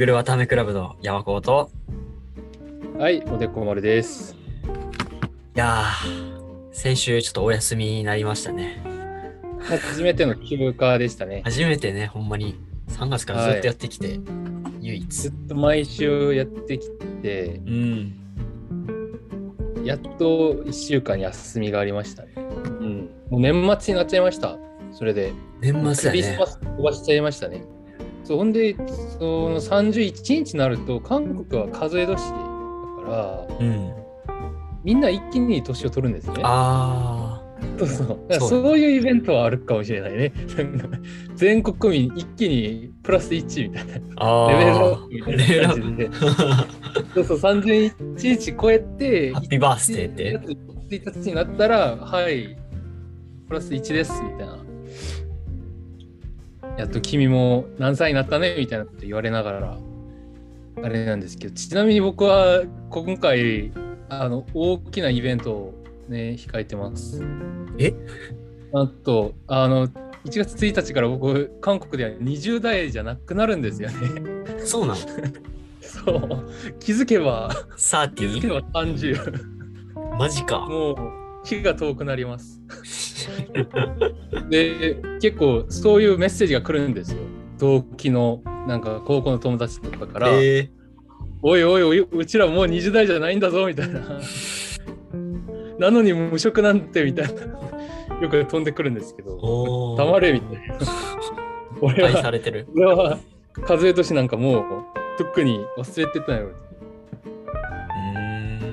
ぐるわためクラブの山子と、はい、おでこ丸です。いやー、先週ちょっとお休みになりましたね。初めての休暇でしたね。初めてね、ほんまに3月からずっとやってきて、唯一ず。っと毎週やってきて、うん。やっと1週間休みがありましたね。うん。もう年末になっちゃいました。それで。年末やねクリスマ。ス飛ばしちゃいましたね。そうほんで、その31日になると、韓国は数え年だから、うん。みんな一気に年を取るんですね。あそうそうそうそういうイベントはあるかもしれないね。全国民一気にプラス1みたいな。ー。あレベルアーップみたいな感じで。そうそう、31日超えて、ハッピーバースデーって。1日になったら、はい、プラス1です、みたいな。やっと君も何歳になったねみたいなこと言われながら、あれなんですけど、ちなみに僕は今回、あの、大きなイベントをね、控えてます。え？なんと、あの、1月1日から僕、韓国では20代じゃなくなるんですよね。そうなの そう。気づけば、気づけ ?30? ば30。マジか。もう日が遠くなります。で結構そういうメッセージが来るんですよ。同期のなんか高校の友達とかから「えおいおいおいうちらもう20代じゃないんだぞ」みたいな。なのに無職なんてみたいな。よく飛んでくるんですけー、ど。たまれみたいな。俺愛さは、れてる。俺は数え年なんかもうとっくに忘れてたよ。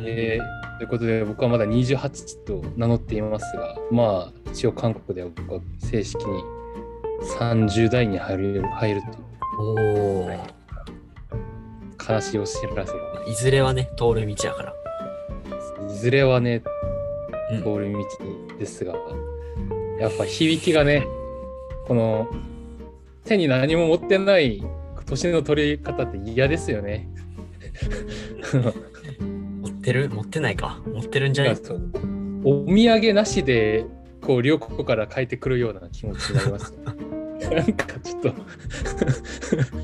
えーということで僕はまだ28と名乗っていますがまあ一応韓国では僕は正式に30代に入る入るというおー。悲しいお知らせがいずれはね、通る道やから。いずれはねうん通る道ですが、やっぱ響きがねこの手に何も持ってない年の取り方って嫌ですよね。持ってる？持ってないか？持ってるんじゃない？そう。お土産なしでこう両国から帰ってくるような気持ちになります。なんかちょっと。終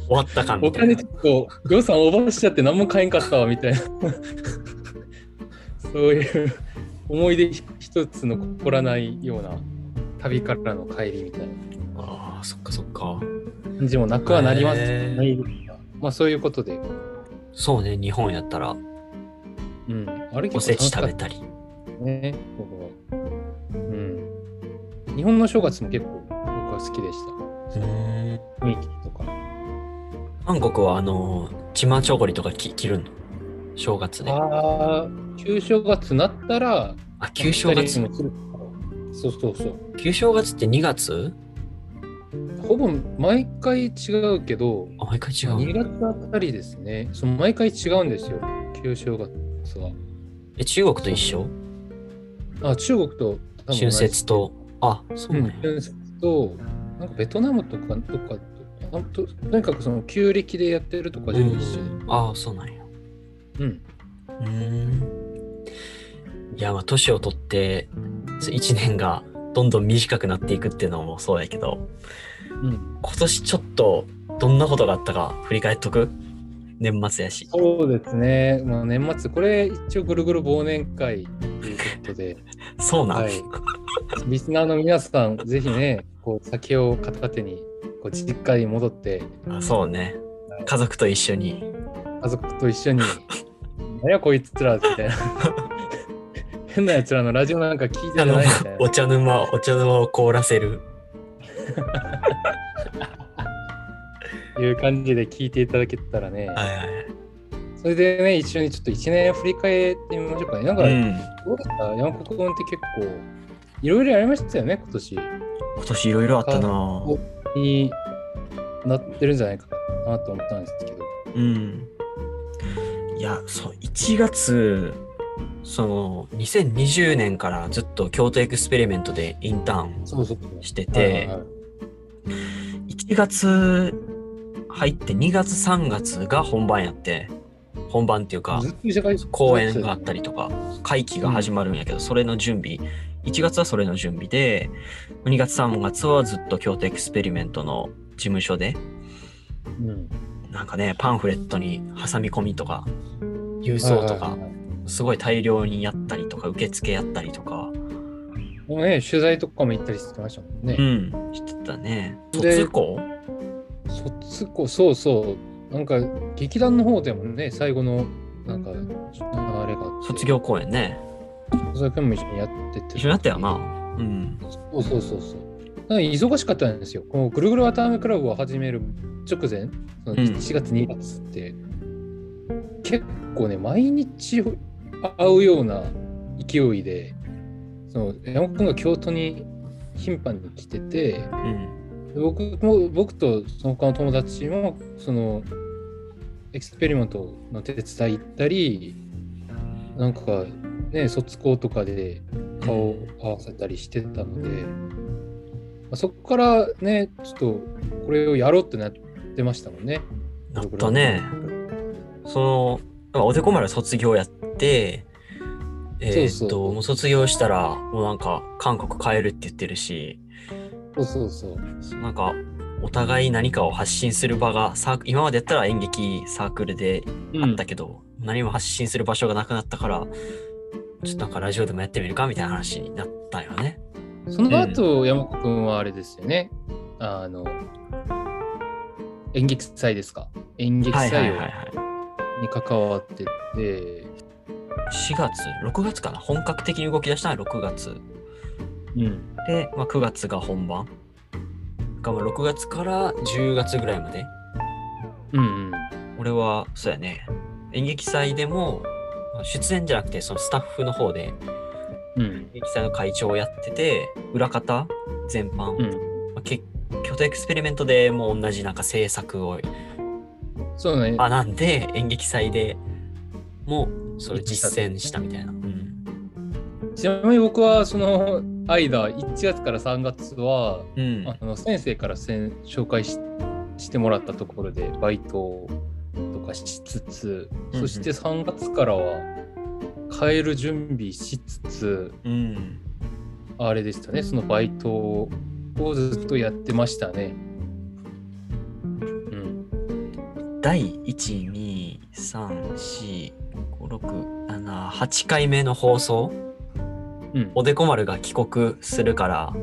わった感みお金ちょっと予算オーバーしちゃって何も買えんかったわみたいな。そういう思い出一つ残らないような旅からの帰りみたいな。ああ、そっかそっか。感じもなくはなります、へー。ないですがまあそういうことで、そうね、日本やったらうん、あれおせち食べたたり。ね僕は。うん。日本の正月も結構僕は好きでした。雰囲気とか。韓国はあの、チマチョゴリとかき切るの？正月で。あ、ああ旧正月なったら旧正月。もするそうそうそう。旧正月って2月？ほぼ毎回違うけど、あ、毎回違2う。月あたりですね。そう毎回違うんですよ、旧正月は。え、中国と一緒？あ、中国と春節。と？あ、そううんね。、春節と、なんかベトナムとかとかとあと、とにかくその旧暦でやってるとか全部一緒で。ああ、そうなんや。うん。うーん。いや、まあ、年を取って、1年がどんどん短くなっていくっていうのもそうやけど、うん、今年ちょっとどんなことがあったか振り返っとく？年末やし。そうですね。もう年末、これ一応ぐるぐる忘年会ということで、そうなん、はい。リスナーの皆さん、ぜひね、こう酒を片手に、こう実家に戻って、あそうね。家族と一緒に。家族と一緒に、何やこいつらみたいな。変なやつらのラジオなんか聞いてないみたいな。お茶沼、お茶沼を凍らせる。いう感じで聞いていただけたらね。はいはいはい。それでね、一緒にちょっと1年振り返ってみましょうかね。なんか、うん。どうだった山国君って結構、いろいろやりましたよね、今年。今年いろいろあったなになってるんじゃないかなと思ったんですけど。うん。いや、そう、1月、その、2020年からずっと京都エクスペリメントでインターン。してて、はい1月入って2月3月が本番やって、本番っていうか、公演があったりとか、会期が始まるんやけど、それの準備、1月はそれの準備で、2月3月はずっと京都エクスペリメントの事務所でうん。なんかね、パンフレットに挟み込みとか、郵送とか、すごい大量にやったりとか、受付やったりとか、もうね、取材とかも行ったりしてましたもんね。うん、してたね。で卒校卒校、そうそう。なんか、劇団の方でもね、最後の、なんか、あれが卒業公演ね。卒業公演も一緒にやってて。一緒になったよな。うん。そうそうそうそう。なんか忙しかったんですよ。このぐるぐる渡辺クラブを始める直前、そのうん1月2月って、結構ね、毎日会うような勢いで、その山本君が京都に頻繁に来てて、うん。で僕も僕とその他の友達もそのエクスペリメントの手伝い行ったりなんかね卒校とかで顔を合わせたりしてたので、まあそこからねちょっとこれをやろうってなってましたもんね。なったね。その、まあおでこ丸卒業やって、えーっと、もう卒業したら、もうなんか、韓国帰るって言ってるし、そうそうそう。なんか、お互い何かを発信する場が、サーク今までやったら演劇サークルであったけど、何も発信する場所がなくなったから、ちょっとなんかラジオでもやってみるかみたいな話になったよね。その後、山子君はあれですよね。あの演劇祭ですか？演劇祭をはいはい。に関わってて、4月、6月かな？本格的に動き出したのは6月。うん。で、まあ、9月が本番。がまあ6月から10月ぐらいまで。うんうん。俺は、そうやね。演劇祭でも、まあ出演じゃなくて、そのスタッフの方でうん。演劇祭の会長をやってて、裏方全般。うん。まあ、け京都エクスペリメントでも同じなんか制作をそうね。学んで、演劇祭でもそれ実践したみたいな。うん。ちなみに僕はその間、1月から3月は、うん。あの先生からせん紹介ししてもらったところでバイトとかしつつ、うんそして3月からは帰る準備しつつ、うん。あれでしたね、そのバイトをずっとやってましたね。うん。第1、2、3、4、5、6、7、8回目の放送、うん、おでこ丸が帰国するから、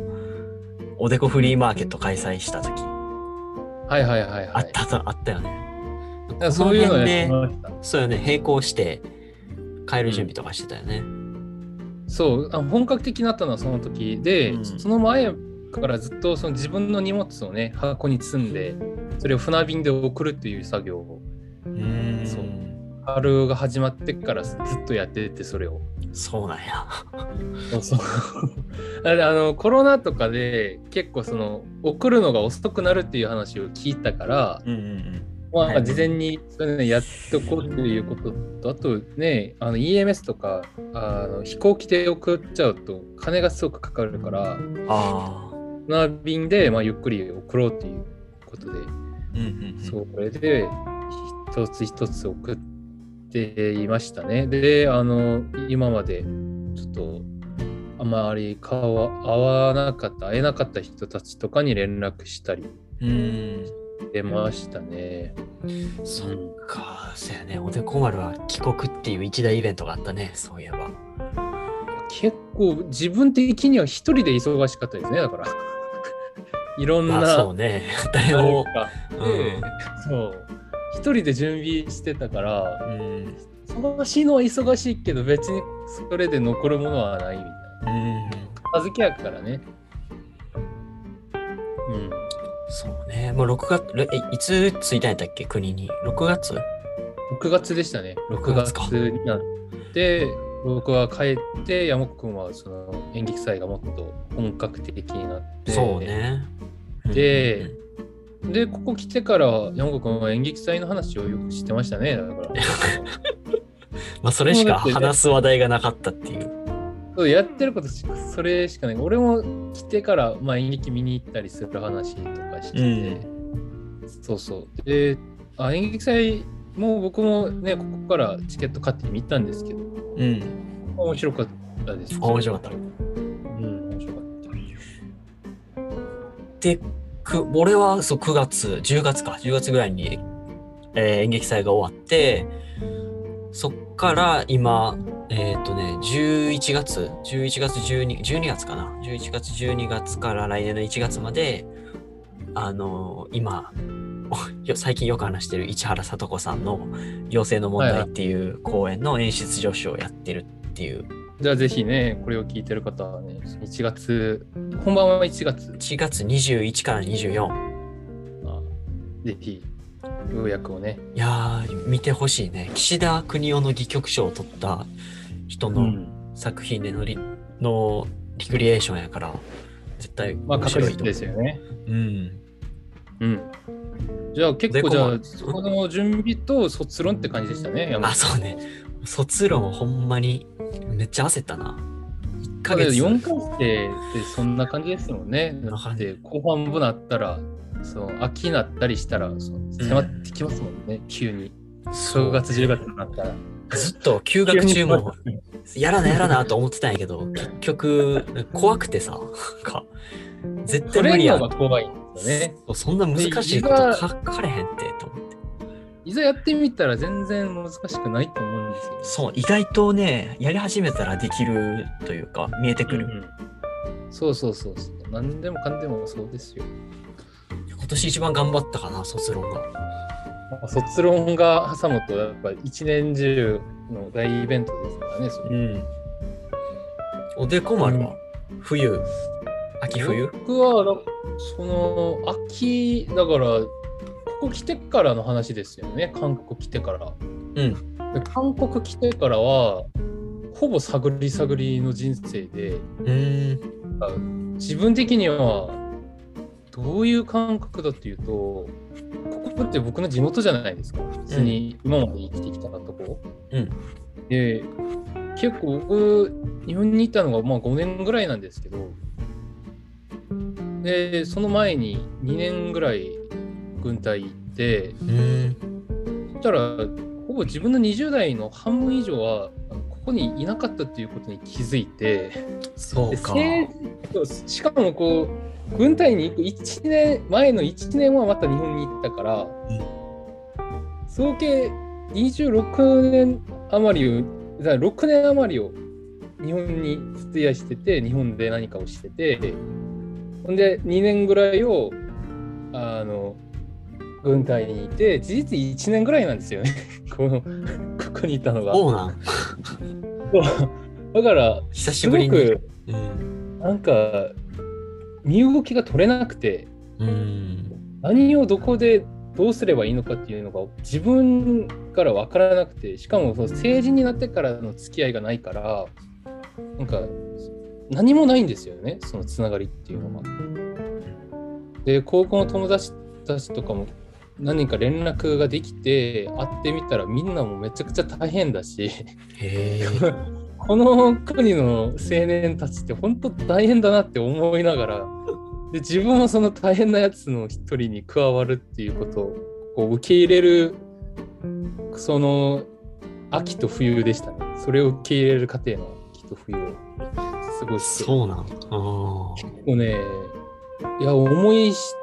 おでこフリーマーケット開催した時、はいはいはいはい。あったと、あったよね。だそういうのやってました。そうよね、並行して帰る準備とかしてたよね。そうあ本格的になったのはその時で、うんその前からずっとその自分の荷物をね箱に積んでそれを船便で送るっていう作業をうんそう春が始まってからずっとやっててそれを。そうなんや。そうそうあれあのコロナとかで結構その送るのが遅くなるっていう話を聞いたから、うんうんうん。まあ、はい事前にそういうのやっとこうっていうこととあとねあの EMS とかあの飛行機で送っちゃうと金がすごくかかるからああ。船便で、まあ、ゆっくり送ろうっていうことで、うんうんうん。それで一つ一つ送っていましたね。であの今までちょっとあまり顔は合わなかった会えなかった人たちとかに連絡したりうん。してましたね。そっか、そうやね。おでこ丸は帰国っていう一大イベントがあったね、そういえば。結構自分的には一人で忙しかったですねだからいろんな、まあそうね。誰も。あれがあってそう一人で準備してたからうん。忙しいのは忙しいけど別にそれで残るものはないみたいなうん。片付けやからねうんそうね。もう6月、れえいつ着いたんやったっけ？国に。6月？6月でしたね6 6月になって僕は帰って山子君はその演劇祭がもっと本格的になってそうね。ででここ来てから山子君は演劇祭の話をよく知ってましたね。だから。まあそれしか話す話題がなかったっていう。そうやってることそれしかない。俺も来てから、まあ、演劇見に行ったりする話とかしてて、そうそう。であ演劇祭もう僕もねここからチケット買って見たんですけど。うん。面白かったです。面白かった。うん面白かった。で、く俺はそう9月、10月か、10月ぐらいに、えー演劇祭が終わって、そっから今、えっ、とね、11月、11月12、12月かな。11月、12月から来年の1月まで、あのー今、最近よく話してる市原さと子さんの「妖精の問題」っていう公演の演出助手をやってるっていうじゃあぜひね、これを聞いてる方はね、1月、本番は1月、1月21から24あぜひ、ようやくをね、いやー見てほしいね。岸田邦夫の戯曲賞を取った人の作品でのリ,、のリクリエーションやから絶対面白いと思う、実ですよね。うん。うん。じゃあ結構でじゃあこ、そこの準備と卒論って感じでしたね、山あ本さん。そうね。卒論ほんまにめっちゃ焦ったな。1ヶ月。ど4回生ってそんな感じですもんね。だって後半部なったら、その秋になったりしたらその迫ってきますもんね、急に。正月、10月になったら。ずっと休学中もやらなやらなと思ってたんやけど結局怖くてさか絶対無理やん。そんな難しいことで書かれへんってと思っていざやってみたら全然難しくないと思うんですよ。そう意外とねやり始めたらできるというか見えてくる、うんそうそうそうそう。何でもかんでもそうですよ。今年一番頑張ったかな卒論がまあ卒論が挟むと、やっぱ一年中の大イベントですからね。それうんおでこ丸は、冬秋冬？僕はだその秋だからここ来てからの話ですよね。韓国来てから。うん。で韓国来てからはほぼ探り探りの人生でうー。ん自分的にはどういう感覚だっていうとここって僕の地元じゃないですか。普通に今まで生きてきたとこ、うん。で結構僕日本に行ったのがまあ5年ぐらいなんですけどでその前に2年ぐらい軍隊行ってそしたらほぼ自分の20代の半分以上はここにいなかったっていうことに気づいてでそうか。しかもこう軍隊に行く1年前の1年はまた日本に行ったから、総計26年余りをだから6年余りを日本に費やしてて日本で何かをしててほんで2年ぐらいをあの軍隊にいて事実1年ぐらいなんですよね。このここにいたのが。そうなん。だから久しすごぶりに。くうん。なんか身動きが取れなくてうん。何をどこでどうすればいいのかっていうのが自分から分からなくてしかもその成人になってからの付き合いがないからなんか何もないんですよねそのつながりっていうのが。で高校の友達たちとかも何人か連絡ができて会ってみたらみんなもめちゃくちゃ大変だし。この国の青年たちって本当大変だなって思いながらで自分もその大変なやつの一人に加わるっていうことをこう受け入れるその秋と冬でしたね。それを受け入れる過程の秋と冬をすごいそうなんあー。もうねいや思いし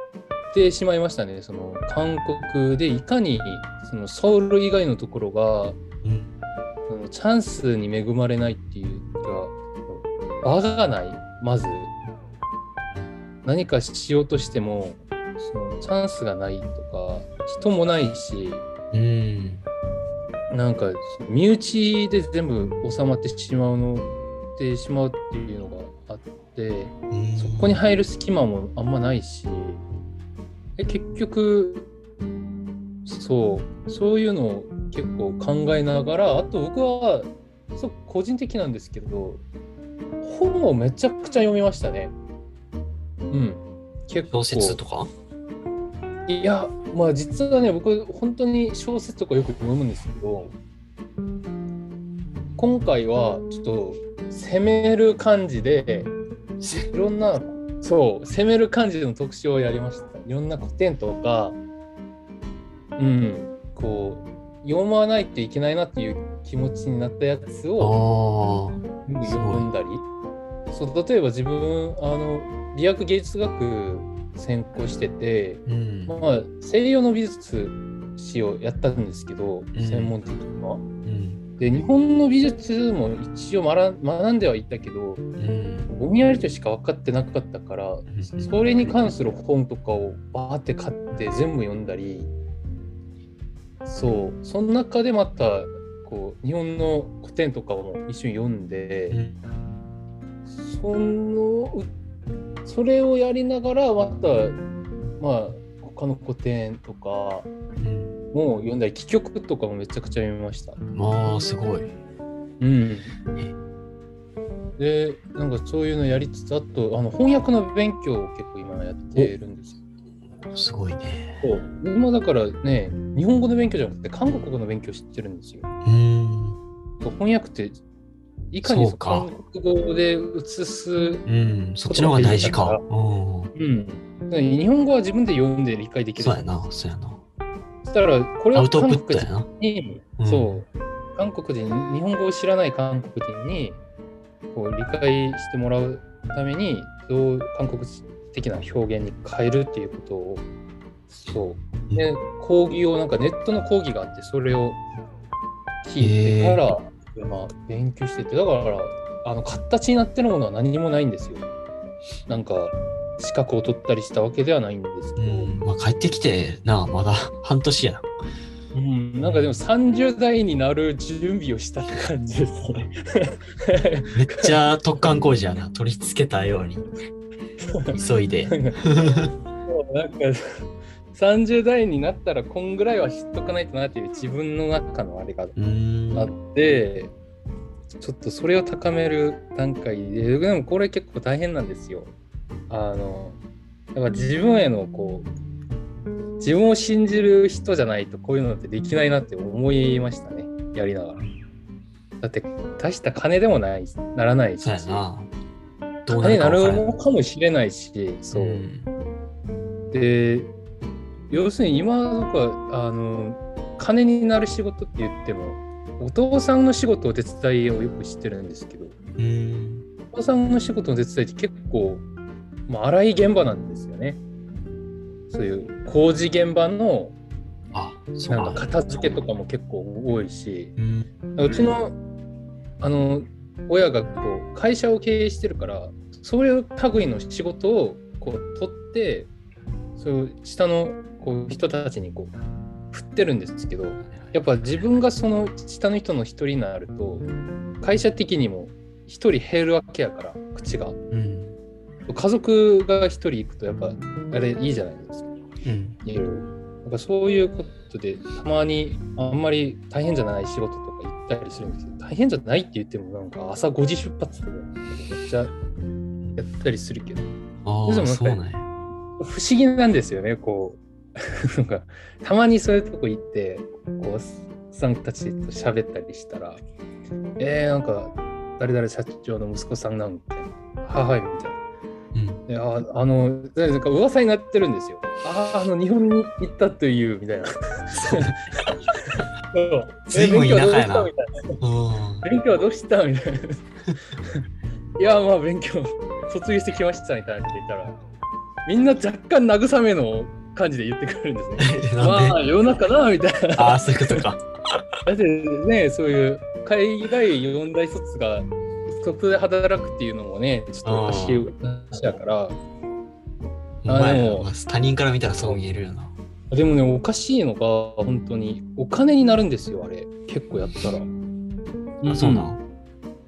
てしまいましたね。その韓国でいかにそのソウル以外のところがうん。そのチャンスに恵まれないっていうか場がない。まず何かしようとしてもそのチャンスがないとか人もないしうん。なんか身内で全部収まってしまうのってしまうっていうのがあってうん。そこに入る隙間もあんまないしえ結局そうそういうのを結構考えながらあと僕はそう個人的なんですけど本をめちゃくちゃ読みましたね。うん。結構。小説とか？いや、まあ実はね、僕、本当に小説とかよく読むんですけど、今回はちょっと攻める感じで、いろんな、そう、攻める感じの特集をやりました。いろんな古典とか、うん、こう、読まないといけないなっていう気持ちになったやつあをあ読んだり、そう例えば自分、あの、美薬芸術学専攻してて、うん。まあ、西洋の美術史をやったんですけど、うん専門的には。うん。で、日本の美術も一応学学んではいったけど、うん。ぼんやりとしか分かってなかったから、んそれに関する本とかをバーって買って全部読んだり、そう、その中でまた、こう、日本の古典とかも一緒に読んで、うんそのうそれをやりながらまたまあ他の古典とかうん。も読んだり戯曲とかもめちゃくちゃ読みました。まあ、すごい。うん、でなんかそういうのやりつつあとあの翻訳の勉強を結構今やってるんですよ。すごいね。そう今だからね日本語の勉強じゃなくて韓国語の勉強してるんですよ。翻訳っていかに韓国語で写すうん。そっちの方が大事か。うん。うん、日本語は自分で読んで理解できる。そうやな、そうやな。そしたら、これをアウトプッ韓国人。に、うんそう、韓国人、日本語を知らない韓国人にこう理解してもらうために、どう韓国的な表現に変えるっていうことを、そう。で、講義を、なんかネットの講義があって、それを聞いてから、まあ、勉強してて、だから、あの形になってるものは何もないんですよ。なんか、資格を取ったりしたわけではないんですけど、うん。まあ、帰ってきて、なあ、まだ半年やな。うん、なんかでも30代になる準備をしたって感じですね。めっちゃ突貫工事やな。取り付けたように。急いで。なんか30代になったらこんぐらいは知っとかないとなっていう自分の中のあれが。あって、ちょっとそれを高める段階で、でもこれ結構大変なんですよ。あの、やっぱ自分へのこう、自分を信じる人じゃないとこういうのってできないなって思いましたね、やりながら。だって大した金でもないならないし、そうやな。どうな金になるのかもしれないし、そう。んで要するに今とかあの金になる仕事って言ってもお父さんの仕事を手伝いをよく知ってるんですけどうん。お父さんの仕事の手伝いって結構、まあ、荒い現場なんですよねそういう工事現場のなんかか。片付けとかも結構多いしうちのあの親がこう会社を経営してるからそういう類の仕事をこう取ってそういう下のこう人たちにこう振ってるんですけどやっぱ自分がその下の人の一人になると会社的にも一人減るわけやから口がうん。家族が一人行くとやっぱあれいいじゃないですか。うん。いろいろなんかそういうことでたまにあんまり大変じゃない仕事とか行ったりするんですけど大変じゃないって言ってもなんか朝5時出発とかめっちゃやったりするけど。ああ、でもそうなんや。不思議なんですよねこう。なんかたまにそういうとこ行ってこうおっさんたちと喋ったりしたらえー、なんか誰々社長の息子さんなんみたいなはいはいみたいなうん。でああのなんか噂になってるんですよ。ああ、あの日本に行ったというみたいな。そう勉強はどうしたみたいな。勉強はどううん。したみたいな。いや、まあ勉強、卒業してきましたみたいなって言ったら、みんな若干慰めの感じで言ってくるんですね。まあ世の中なみたいな。ああ、そういうことか。だってね、そういう海外四大卒がそこで働くっていうのもね、ちょっとおかしい話だから。お前でもまあ他人から見たらそう見えるよな。でもね、おかしいのが、本当に、お金になるんですよ、あれ。結構やったら。あ、そうなん。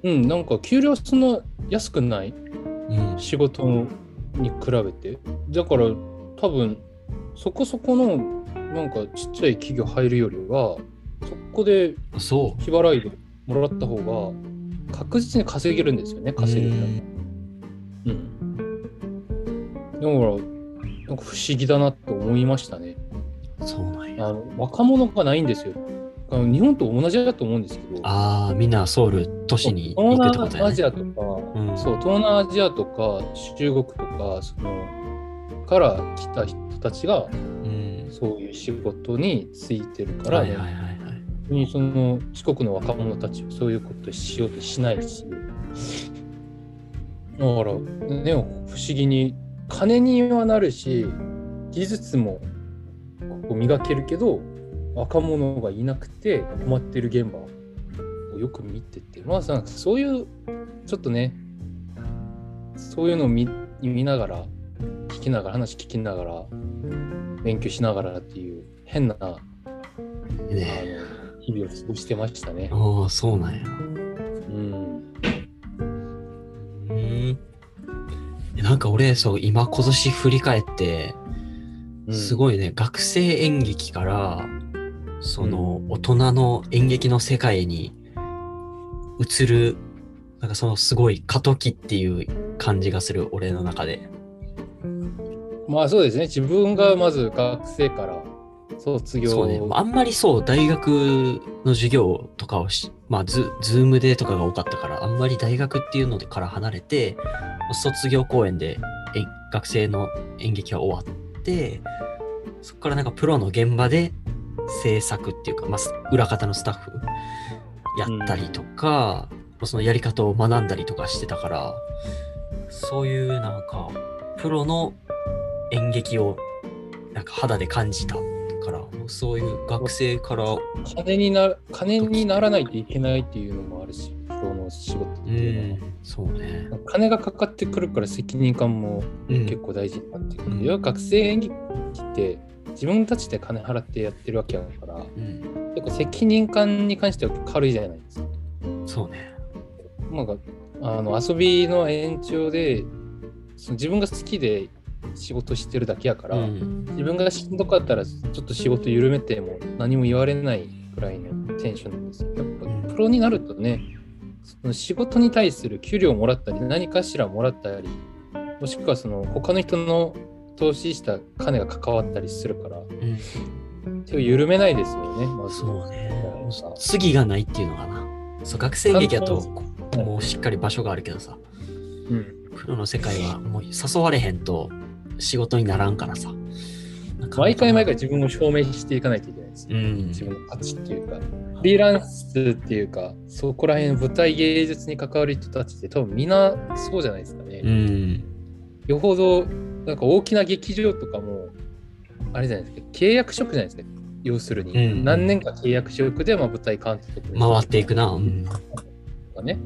うん、なんか給料そんな安くない？うん。仕事に比べて。だから、多分、そこそこの、なんかちっちゃい企業入るよりは、そこであそう。日払いでもらった方が、確実に稼げるんですよね、稼げるうん。だから、なんか不思議だなと思いましたね。そうなんや。あの若者がないんですよ。あの日本と同じだと思うんですけど、ああ、みんなソウル都市に行ってことやね。南アジアとか、うんそう、東南アジアとか中国とか、その、から来た人たちが、うん。そういう仕事についてるから、はいはいはいはい。にその四国の若者たちはそういうことしようとしないし、だから、ね、不思議に金にはなるし技術もこう磨けるけど若者がいなくて困ってる現場をよく見ててまあなんかそういうちょっとねそういうのを見見ながら聞きながら話聞きながら勉強しながらっていう変なあねの日々を過ごしてましたね。ああ、そうなんや。うんうん。なんか俺、そう、今今年振り返って、すい。ごいね、学生演劇から、その、大人の演劇の世界に移る、なんかそのすごい過渡期っていう感じがする、俺の中で。まあそうですね自分がまず学生から卒業そうね。あんまりそう、大学の授業とかをし、まあズ、ズームでとかが多かったから、あんまり大学っていうのでから離れて、卒業公演でえ学生の演劇は終わって、そこからなんかプロの現場で制作っていうか、まあ、裏方のスタッフやったりとか、そのやり方を学んだりとかしてたから、そういうなんか、プロの演劇をなんか肌で感じたから、そういう学生から、金にな金にならないといけないっていうのもあるしプロの仕事ってういうのは。ん、そうね。金がかかってくるから責任感もうん結構大事になってくる。うん要は学生演劇って自分たちで金払ってやってるわけやからうん、結構責任感に関しては軽いじゃないですか。そうね。なんかあの遊びの延長でその自分が好きで仕事してるだけやから、うん、自分がしんどかったらちょっと仕事緩めても何も言われないくらいのテンションなんですよ。やっぱプロになるとねその仕事に対する給料をもらったり何かしらもらったりもしくはその他の人の投資した金が関わったりするからうん、手を緩めないですよねまずそうねさ。次がないっていうのかな。そう、学生劇だともうしっかり場所があるけどさ、うんプロの世界はもう誘われへんと仕事にならんからさ。毎回毎回自分を証明していかないといけないです、うん。自分の価値っていうかフリーランスっていうかそこら辺舞台芸術に関わる人たちって多分みんなそうじゃないですかね、うん。よほどなんか大きな劇場とかもあれじゃないですか契約職じゃないですか要するに、うん何年か契約職でまあ舞台監督回っていくな。うん。とかね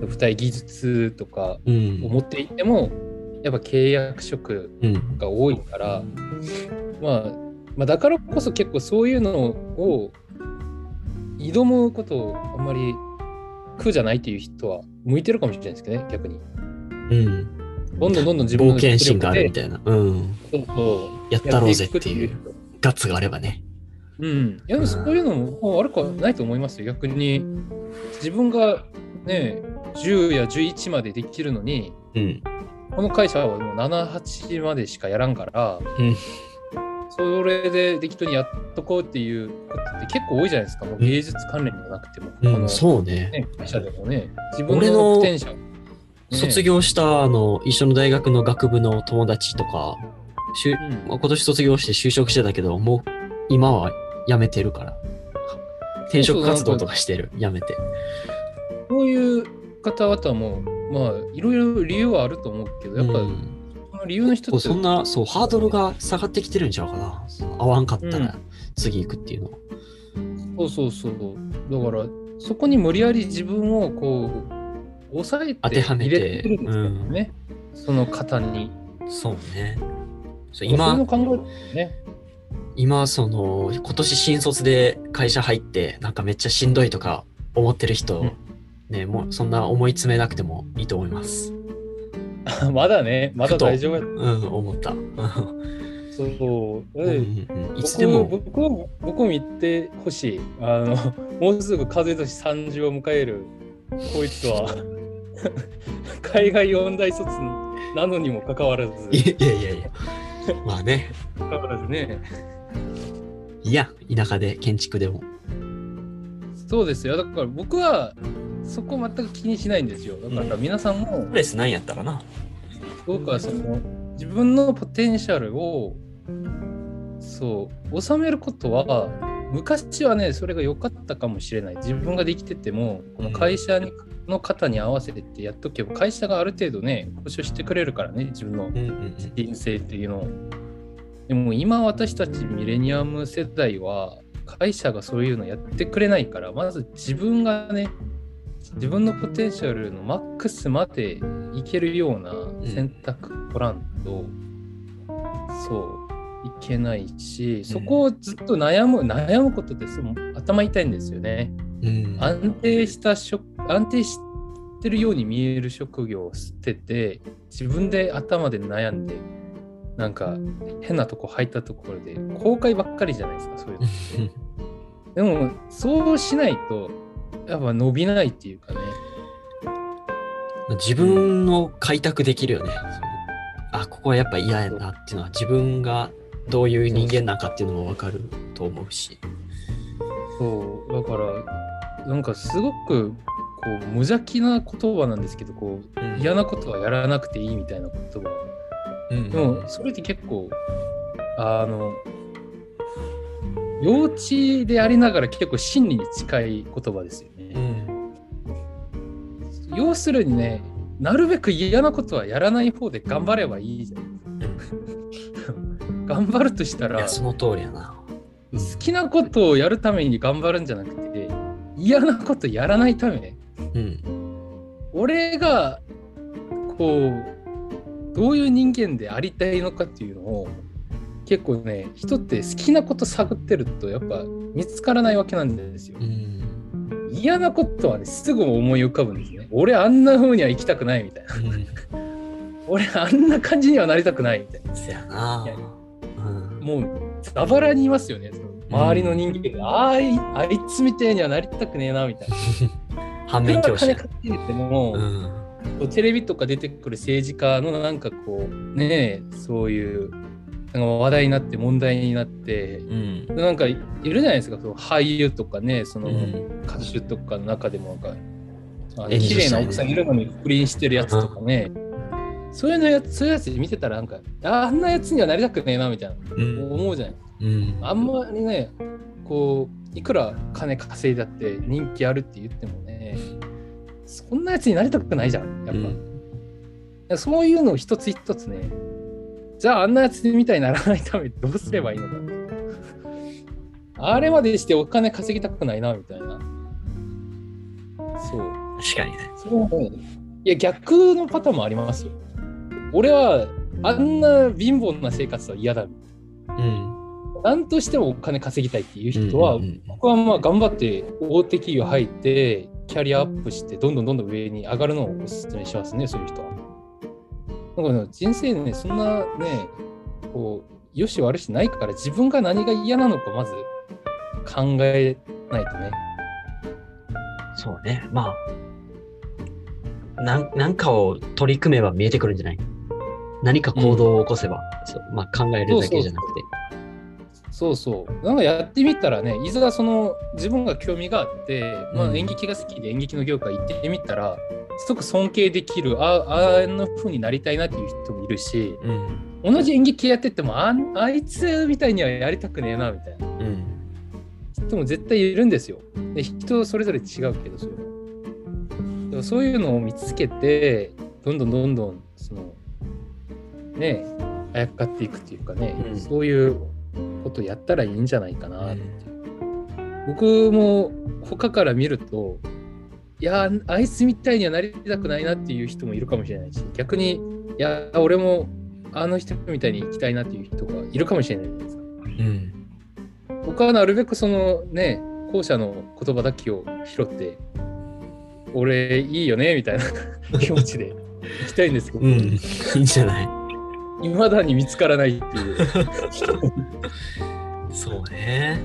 舞台技術とかうんを。持っていってもやっぱ契約職うん。が多いから、まあ、まあだからこそ結構そういうのを挑むことをあんまり苦じゃないっていう人は向いてるかもしれないですけどね逆にうん。どんどんどんどん自分の冒険心があるみたたいな。うん。そうそうやったろうぜってやいうガッツがあればね。うん。いや、でもそういうのも悪くはないと思いますよ。逆に、自分がね、10や11までできるのに、うん。この会社はもう7、8までしかやらんから、うんそれで適当にやっとこうっていうことって結構多いじゃないですか。もう芸術関連じゃなくても、の、そうね。ね、会社でもね、自分俺ののポテンシャル、ね卒業したあの一緒の大学の学部の友達とか、うんまあ今年卒業して就職してたけど、もう今は辞めてるから。転職活動とかしてる、辞めて。こういう方々も、まあ、いろいろ理由はあると思うけど、やっぱ、うんその理由の一つそんな、そう、ハードルが下がってきてるんちゃうかな。合わんかったうんら次行くっていうのは。そうそうそう。だから、そこに無理やり自分をこう、抑えて当てはめて入れてるんですよね。その方に。そうね。そう今ね。今、その、今年新卒で会社入って、なんかめっちゃしんどいとか思ってる人、うんね、もうそんな思い詰めなくてもいいと思います。まだね、まだ大丈夫や。うん、思った。そう。うんうでんうんいつでも、僕僕僕も言ってほしい。あの、もうすぐ風年30を迎える、こいつは、海外四大卒なのにもかかわらず、いやいやいや、まあね、かかわらずね、いや、田舎で建築でも。そうですよ。だから僕は、そこ全く気にしないんですよ。だから皆さんも、プレスないんやったらな。僕はその自分のポテンシャルをそう収めることは昔はねそれが良かったかもしれない自分ができててもこの会社にの方に合わせてってやっとけば、会社がある程度ね、保証してくれるからね、自分のうんうん人生っていうのを。でも今私たちミレニアム世代は会社がそういうのやってくれないからまず自分がね自分のポテンシャルのマックスまでいけるような選択取らんと、そういけないしそこをずっと悩む悩むことってすごい頭痛いんですよね。うん。安定した職安定してるように見える職業を捨てて自分で頭で悩んでなんか変なとこ入ったところで後悔ばっかりじゃないですかそういうの でもそうしないとやっぱ伸びないっていうかね。自分の開拓できるよね。あ、ここはやっぱ嫌やなっていうのは自分がどういう人間なんかっていうのもわかると思うし。そう。だからなんかすごくこう無邪気な言葉なんですけどこう嫌なことはやらなくていいみたいな言葉。うん。でもそれって結構あの幼稚でありながら結構真理に近い言葉ですよ要するにねなるべく嫌なことはやらない方で頑張ればいいじゃん。頑張るとしたらその通りやな。好きなことをやるために頑張るんじゃなくて嫌なことやらないためうん。俺がこうどういう人間でありたいのかっていうのを結構ね人って好きなこと探ってるとやっぱ見つからないわけなんですよう。ん。嫌なことはねすぐ思い浮かぶんですね。俺あんな風には生きたくないみたいな。うん。俺あんな感じにはなりたくないみたいな。そやな。うん。もうザバラにいますよね。その周りの人間で、あいあいつみたいにはなりたくねえなみたいな。反面教師や。金かけても、うん。テレビとか出てくる政治家のなんかこうねそういうなんか話題になって問題になって。うん。なんかいるじゃないですかその俳優とかねそのうん。歌手とかの中でもなんか、あの演技綺麗な者奥さんいるのに不倫してるやつとかね、そういうのやつそういうやつ見てたらなんかああんなやつにはなりたくねえなみたいなうん。思うじゃない。うん。あんまりねこういくら金稼いだって人気あるって言ってもねそんなやつになりたくないじゃんやっぱ、そういうのを一つ一つねじゃああんなやつみたいにならないためにどうすればいいのか。あれまでしてお金稼ぎたくないなみたいな。そう。確かにね。そう。ねいや逆のパターンもありますよ。俺はあんな貧乏な生活は嫌だうん。何としてもお金稼ぎたいっていう人は、うんうんうん。僕はまあ頑張って大手企業入ってキャリアアップしてどんどんどんどん上に上がるのをお勧めしますねそういう人は。なんかね人生ねそんなねこう良し悪しないから自分が何が嫌なのかまず考えないとね。そうね。まあ、なんなんかを取り組めば見えてくるんじゃない？何か行動を起こせば、そうまあ、考えるだけじゃなくて。そうそう。なんかやってみたらね、いざその自分が興味があって、まあ、うん演劇が好きで演劇の業界行ってみたら、すごく尊敬できる、ああんな風になりたいなっていう人もいるし、うん。同じ演劇やっててもあん、あいつみたいにはやりたくねえなみたいなうん。人も絶対いるんですよ。で人それぞれ違うけど、そういうの。でもそういうのを見つけて、どんどんどんどん、その、ね、あやかっていくっていうかね、うんそういうことやったらいいんじゃないかなって。僕も他から見るといやあいつみたいにはなりたくないなっていう人もいるかもしれないし逆にいや俺もあの人みたいに行きたいなっていう人がいるかもしれないじゃないですかうん。僕はなるべくそのね後者の言葉だけを拾って俺いいよねみたいな 気持ちで行きたいんですけど、うん。いいんじゃない？いまだに見つからないっていう そうね。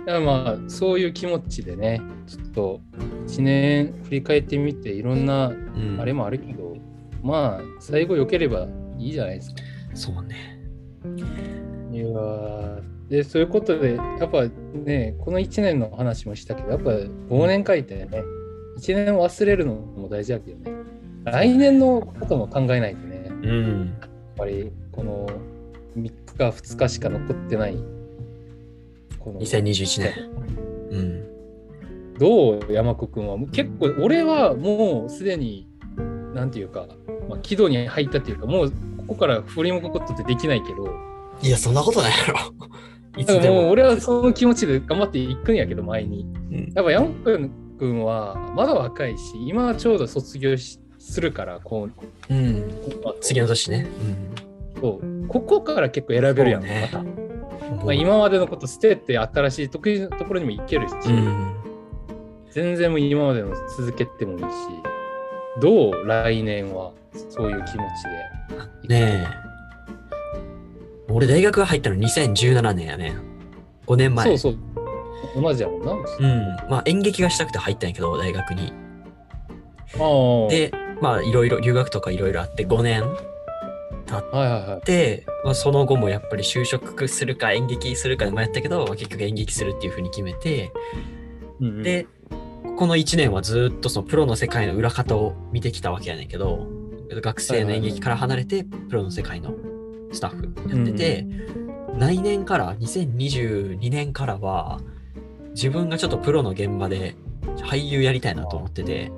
だからまあそういう気持ちでねちょっと1年振り返ってみていろんなうん。あれもあるけど、まあ最後良ければいいじゃないですか。そうね。いやーでそういうことでやっぱねこの1年の話もしたけどやっぱ忘年会ってね1年を忘れるのも大事だけどね来年のことも考えないとねやっうん。ぱりこの3日2日しか残ってないこの2021年。うん。どう山子くんは結構俺はもうすでになんていうか、まあ、軌道に入ったっていうかもうここから振り向くことってできないけどいや、そんなことないやろ。いだつでも。もう俺はその気持ちで頑張っていくんやけど前にうんやっぱ山子くんはまだ若いし今はちょうど卒業しするからこううん。次の年ね。そうここから結構選べるやん、ねまた、うん。まあ、今までのこと捨てて新しい得意なところにも行けるし、うん。全然もう今までの続けてもいいしどう来年はそういう気持ちでねえ。俺、大学入ったの2017年やね。5年前。そうそう同じやもんなうん。まあ、演劇がしたくて入ったんやけど、大学に。ああで、まあ、いろいろ、留学とかいろいろあって5年はいはいはい。で、まあ、その後もやっぱり就職するか演劇するかで迷ったけど、まあ結局演劇するっていうふうに決めて、うんうん。で、この1年はずっとそのプロの世界の裏方を見てきたわけやねんけど、学生の演劇から離れて、プロの世界のスタッフやってて、来年から、2022年からは、自分がちょっとプロの現場で俳優やりたいなと思ってて、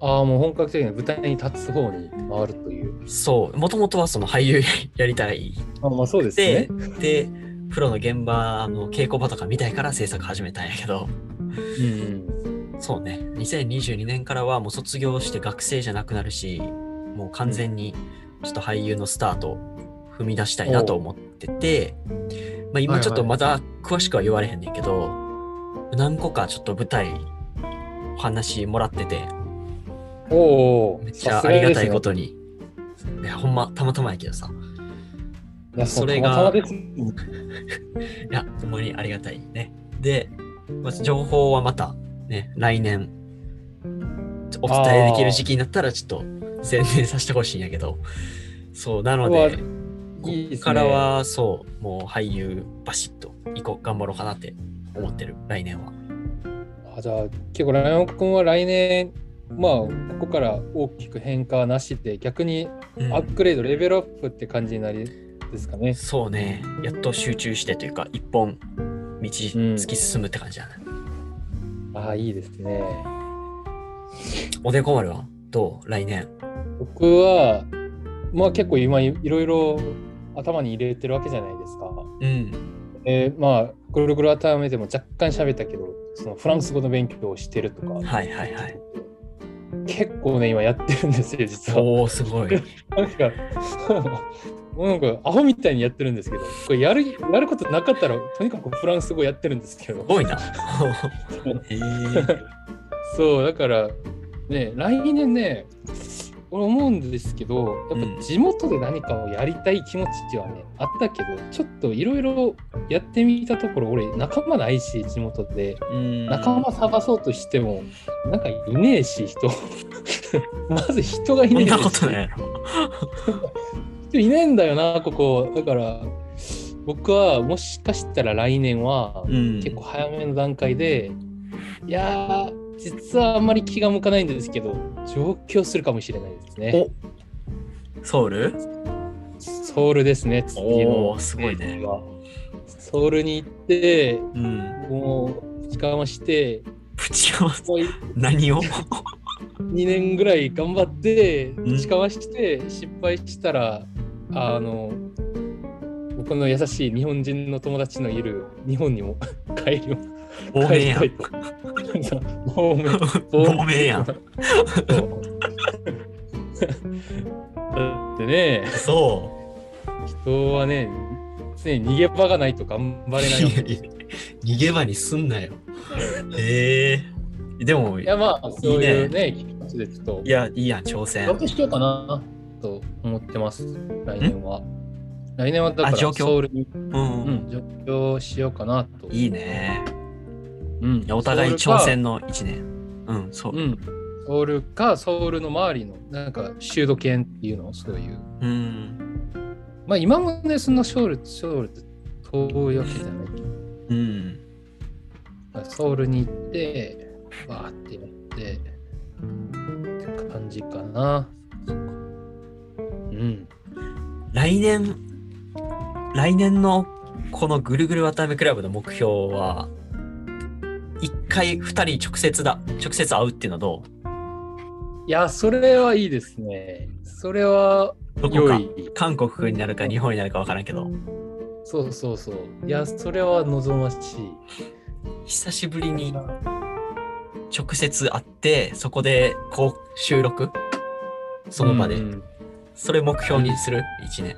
ああもう本格的に舞台に立つ方に回るという。そう、もともとはその俳優やりたい。あまあそうですでね、で、プロの現場の稽古場とか見たいから制作始めたんやけど、うんうん、そうね、2022年からはもう卒業して学生じゃなくなるし、もう完全にちょっと俳優のスタートを踏み出したいなと思ってて、まあ、今ちょっとまだ詳しくは言われへんねんけど、何個かちょっと舞台お話もらってて、おおめっちゃありがたいことに。いや、ほんま、たまたまやけどさ。いやそれが いや、ほんまにありがたいね。で、まあ、情報はまたね、来年、お伝えできる時期になったらちょっと宣伝させてほしいんやけど、そう、なので、こいいですねっからは、そう、もう俳優バシッと行こう、頑張ろうかなって思ってる、来年は。あじゃあ結構ライオン君は来年まあここから大きく変化はなしで逆にうんアップグレード、レベルアップって感じになりですかね。そうね、やっと集中してというか、一本道突き進むって感じだね。ああいいですね。おでこ丸は？どう？来年。僕はまあ結構今いいろいろ頭に入れてるわけじゃないですか。うん。えーまあぐるぐる頭めでも若干喋ったけどそのフランス語の勉強をしてるとか、はいはいはい。結構ね今やってるんですよ実は。おー、すごい。なんかもうなんかアホみたいにやってるんですけどこれやるやることなかったらとにかくフランス語やってるんですけどすごいな。へえ。そうだからね来年ね俺思うんですけどやっぱ地元で何かをやりたい気持ちはね、あったけどちょっといろいろやってみたところ俺仲間ないし地元で。うん。仲間探そうとしてもなんかいねえし人。まず人がいねえし。そんなことない。やろ。人いねえんだよなここ。だから僕はもしかしたら来年はうん。結構早めの段階で、いやー実はあんまり気が向かないんですけど上京するかもしれないですね。お。ソウル？ソウルですね次の。おーすごいね。は。ソウルに行ってうん。もうぶちかましてプチをもう何を？2年ぐらい頑張ってん。ぶちかまして失敗したらあの僕の優しい日本人の友達のいる日本にも 帰り亡命やん。亡命亡命やん。だってねそ人はね常に逃げ場がないと頑う。張れない逃げ場にすん。なよ。へえ。でも、いやまあそういうね気持ちでちょっといや、いいやん、挑戦上。京しようかなと思ってます来年は来年はだからソウルに、う。うん。ん、上京しようかなといいね。うんいやお互いソウルか挑戦の一年。うん、そう。うんソウルかソウルの周りのなんかシュード犬っていうのそういううん。まあ今もねそんなソウルソウルって遠いわけじゃないけどうん。ソウルに行って、バーってやって、って感じかな。うん。来年、来年のこのぐるぐるわたあめクラブの目標は、一回2人直接だ、直接会うっていうのはどいや、それはいいですね。それはうどこか。韓国になるか日本になるか分からんけど、そうそうそう。いや、それは望ましい。久しぶりに直接会って、そこでこう収録？その場で。うんそれ目標にする ?1 年。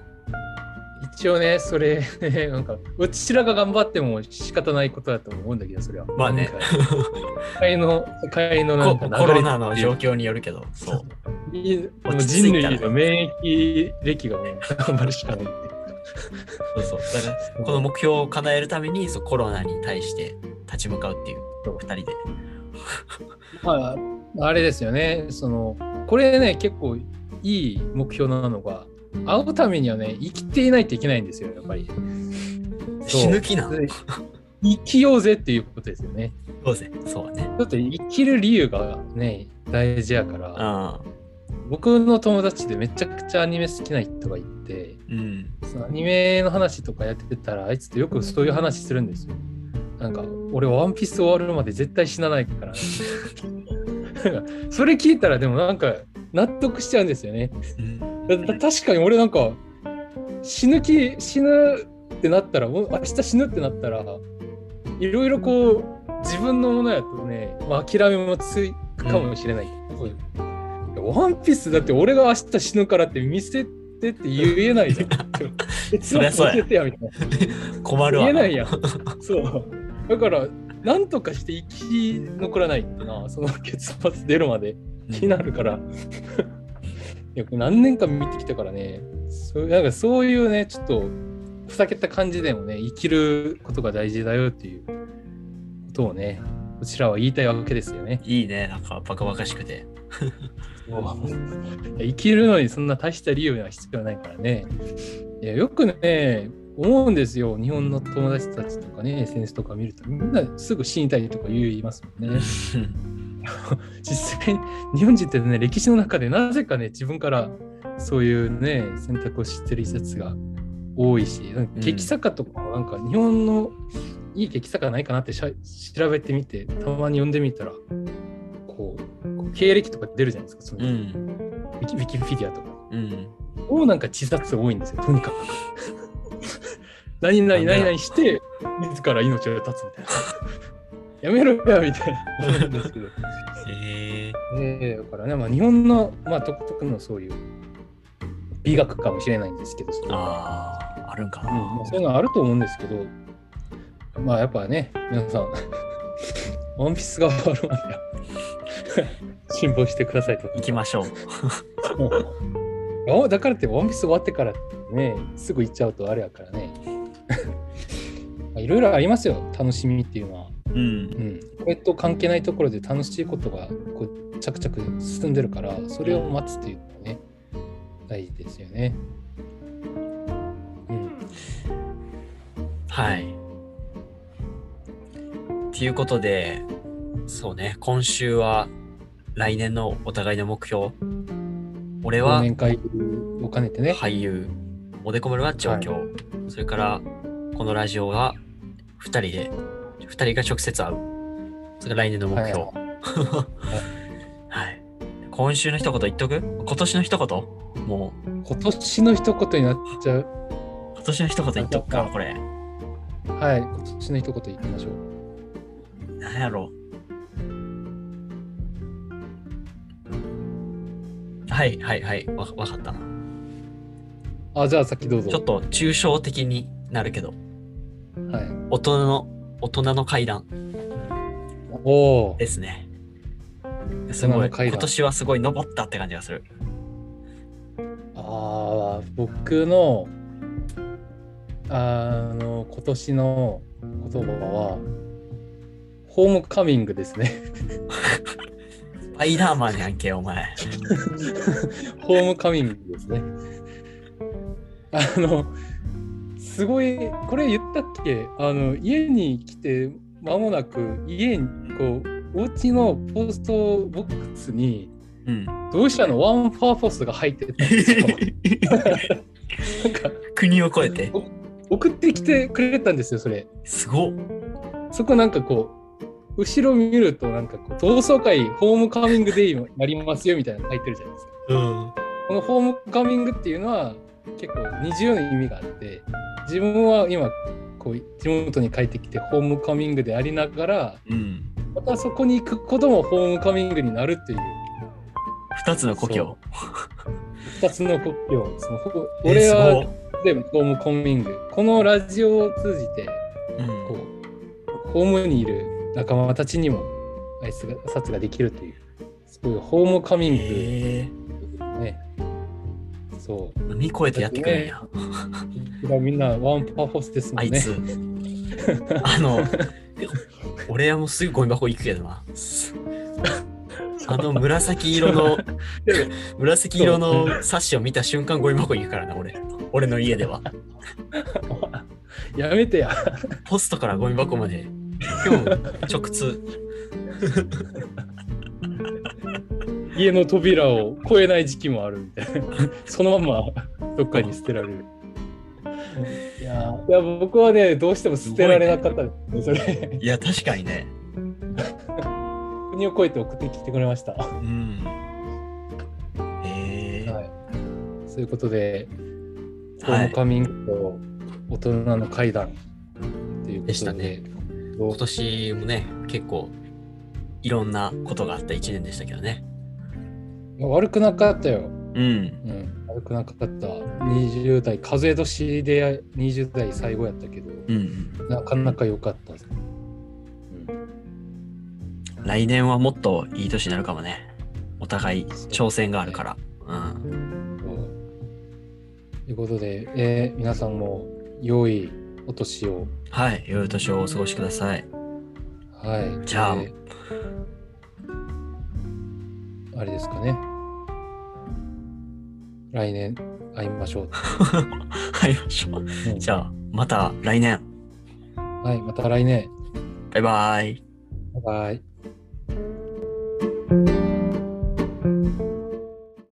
一応ね、それ、ね、なんか、うちらが頑張っても仕方ないことだと思うんだけど、それは。まあね。世界の、世界のなコんかコロナの状況。況によるけど、そう。人類の免疫歴がもう頑張るしかないっていう。そうそう。だから、この目標を叶えるためにそうコロナに対して立ち向かうっていう、2人で。まあ、あれですよね、その、これね、結構いい目標なのが、会うためにはね、生きていないといけないんですよ、やっぱり。死ぬ気なんで生きようぜっていうことですよね。そうぜ。そうね。ちょっと生きる理由がね、大事やから、あ僕の友達でめちゃくちゃアニメ好きな人がいて、うん。そのアニメの話とかやってたら、あいつとよくそういう話するんですよ。なんか、俺、ワンピース終わるまで絶対死なないから。それ聞いたら、でもなんか、納得しちゃうんですよね。うんだだ確かに俺なんか、死ぬ気、死ぬってなったら、明日死ぬってなったら、いろいろこう、自分のものやとね、まあ、諦めもつくかもしれない。ワンピースだって俺が明日死ぬからって見せてって言えないじゃん。そりゃそうややみたいな。困るわ。言えないやん。そう。だから、なんとかして生き残らないってな、その結末出るまで気になるから。いや何年間見てきたからね、そうなんかそういうね、ちょっとふざけた感じでもね、生きることが大事だよっていうことをね、こちらは言いたいわけですよね。いいね。なんかバカバカしくて。生きるのにそんな大した理由は必要ないからね。いやよくね、思うんですよ。日本の友達たちとかね、センスとか見ると、みんなすぐ死にたいとか言いますもんね。実際に日本人ってね、歴史の中でなぜかね、自分からそういうね、選択をしてる説が多いし、劇作家とかもなんか日本のいい劇作家ないかなってしゃ調べてみて、たまに読んでみたら、こう、経歴とか出るじゃないですか、そのうウん。ィキウィキペディアとか。うん。もうなんか自殺多いんですよ、とにかく。何々何々して、自ら命を絶つみたいな。やめろよみたいな思うんですけど。えねえだからね、まあ、日本の、まあ、独特のそういう美学かもしれないんですけど、そああ、あるんかうんな。まあそういうのあると思うんですけど、まあやっぱね、皆さん、ワンピースが終わるまでは 辛抱してくださいと。行きましょう。あだからって、ワンピース終わってからね、すぐ行っちゃうとあれやからね。まあいろいろありますよ、楽しみっていうのは。うんう。ん、これと関係ないところで楽しいことがこう着々進んでるからそれを待つっていうのはね大事ですよね。うん、はい。っていうことで、そうね、今週は来年のお互いの目標。俺は忘年会を兼ねてね。俳優、おでこ丸は状況、それからこのラジオは2人で、2人が直接会う。それが来年の目標。は はい。今週の一言言っとく？今年の一言？もう、今年の一言になっちゃう。今年の一言言っとくか、これ。はい、今年の一言言ってみましょう。なんやろはいはいはいわわかったなあ、じゃあ先どうぞ。ちょっと抽象的になるけどはい、大人の大人の階段。おお、ですね。すごい。今年はすごい登ったって感じがする。ああ、僕の、あの、今年の言葉は、ホームカミングですね。スパイダーマンやんけお前。ホームカミングですね。あの、すごい、これ言ったっけ？あの、家に来て間もなく、家に、こう、お家のポストボックスに、うん同志社の？ワンファーフォスが入ってたんですよ。なんか、国を越えて送ってきてくれたんですよ、それ。すごっそこなんかこう、後ろ見るとなんかこう同窓会ホームカミングデイになりますよみたいなの書いてるじゃないですか。うん。このホームカミングっていうのは結構二重の意味があって自分は今こう地元に帰ってきてホームカミングでありながらうん。またそこに行くこともホームカミングになるっていう。二つの故郷。二つの国境その俺はすでもホームカミング。このラジオを通じてごいこうホームにいる仲間たちにも挨拶ができるという。そういうホームカミうん。ングそう越えてやってくるんや。みんなワンパフォスですもんねあいつ。あの、俺はもうすぐゴミ箱行くけどな。あの紫色の、紫色のサッシを見た瞬間ゴミ箱行くからな、俺。俺の家では。やめてやポストからゴミ箱まで、今日直通。家の扉を越えない時期もあるみたいな。そのまま どっかに捨てられる。いやいや僕はねどうしても捨てられなかったですねそれ。いや、確かにね。国を越えて送ってきてくれました、はうん。へえ。い、そういうことでホはい。ームカミングと大人の会談ということででしたね。今年もね、結構いろんなことがあった一年でしたけどね。悪くなかったよ、うん。うん、悪くなかった20代風年で20代最後やったけどうん。なかなか良かったです、来年はもっといい年になるかもね。お互い挑戦があるから。うん。そうということで、えー皆さんも良いお年を。はい。良いお年をお過ごしください。はい。じゃあえーあれですかね。来年会いましょう。会いましょう。うんじゃあ、また来年。はい、また来年。バイバイ。バイバイ。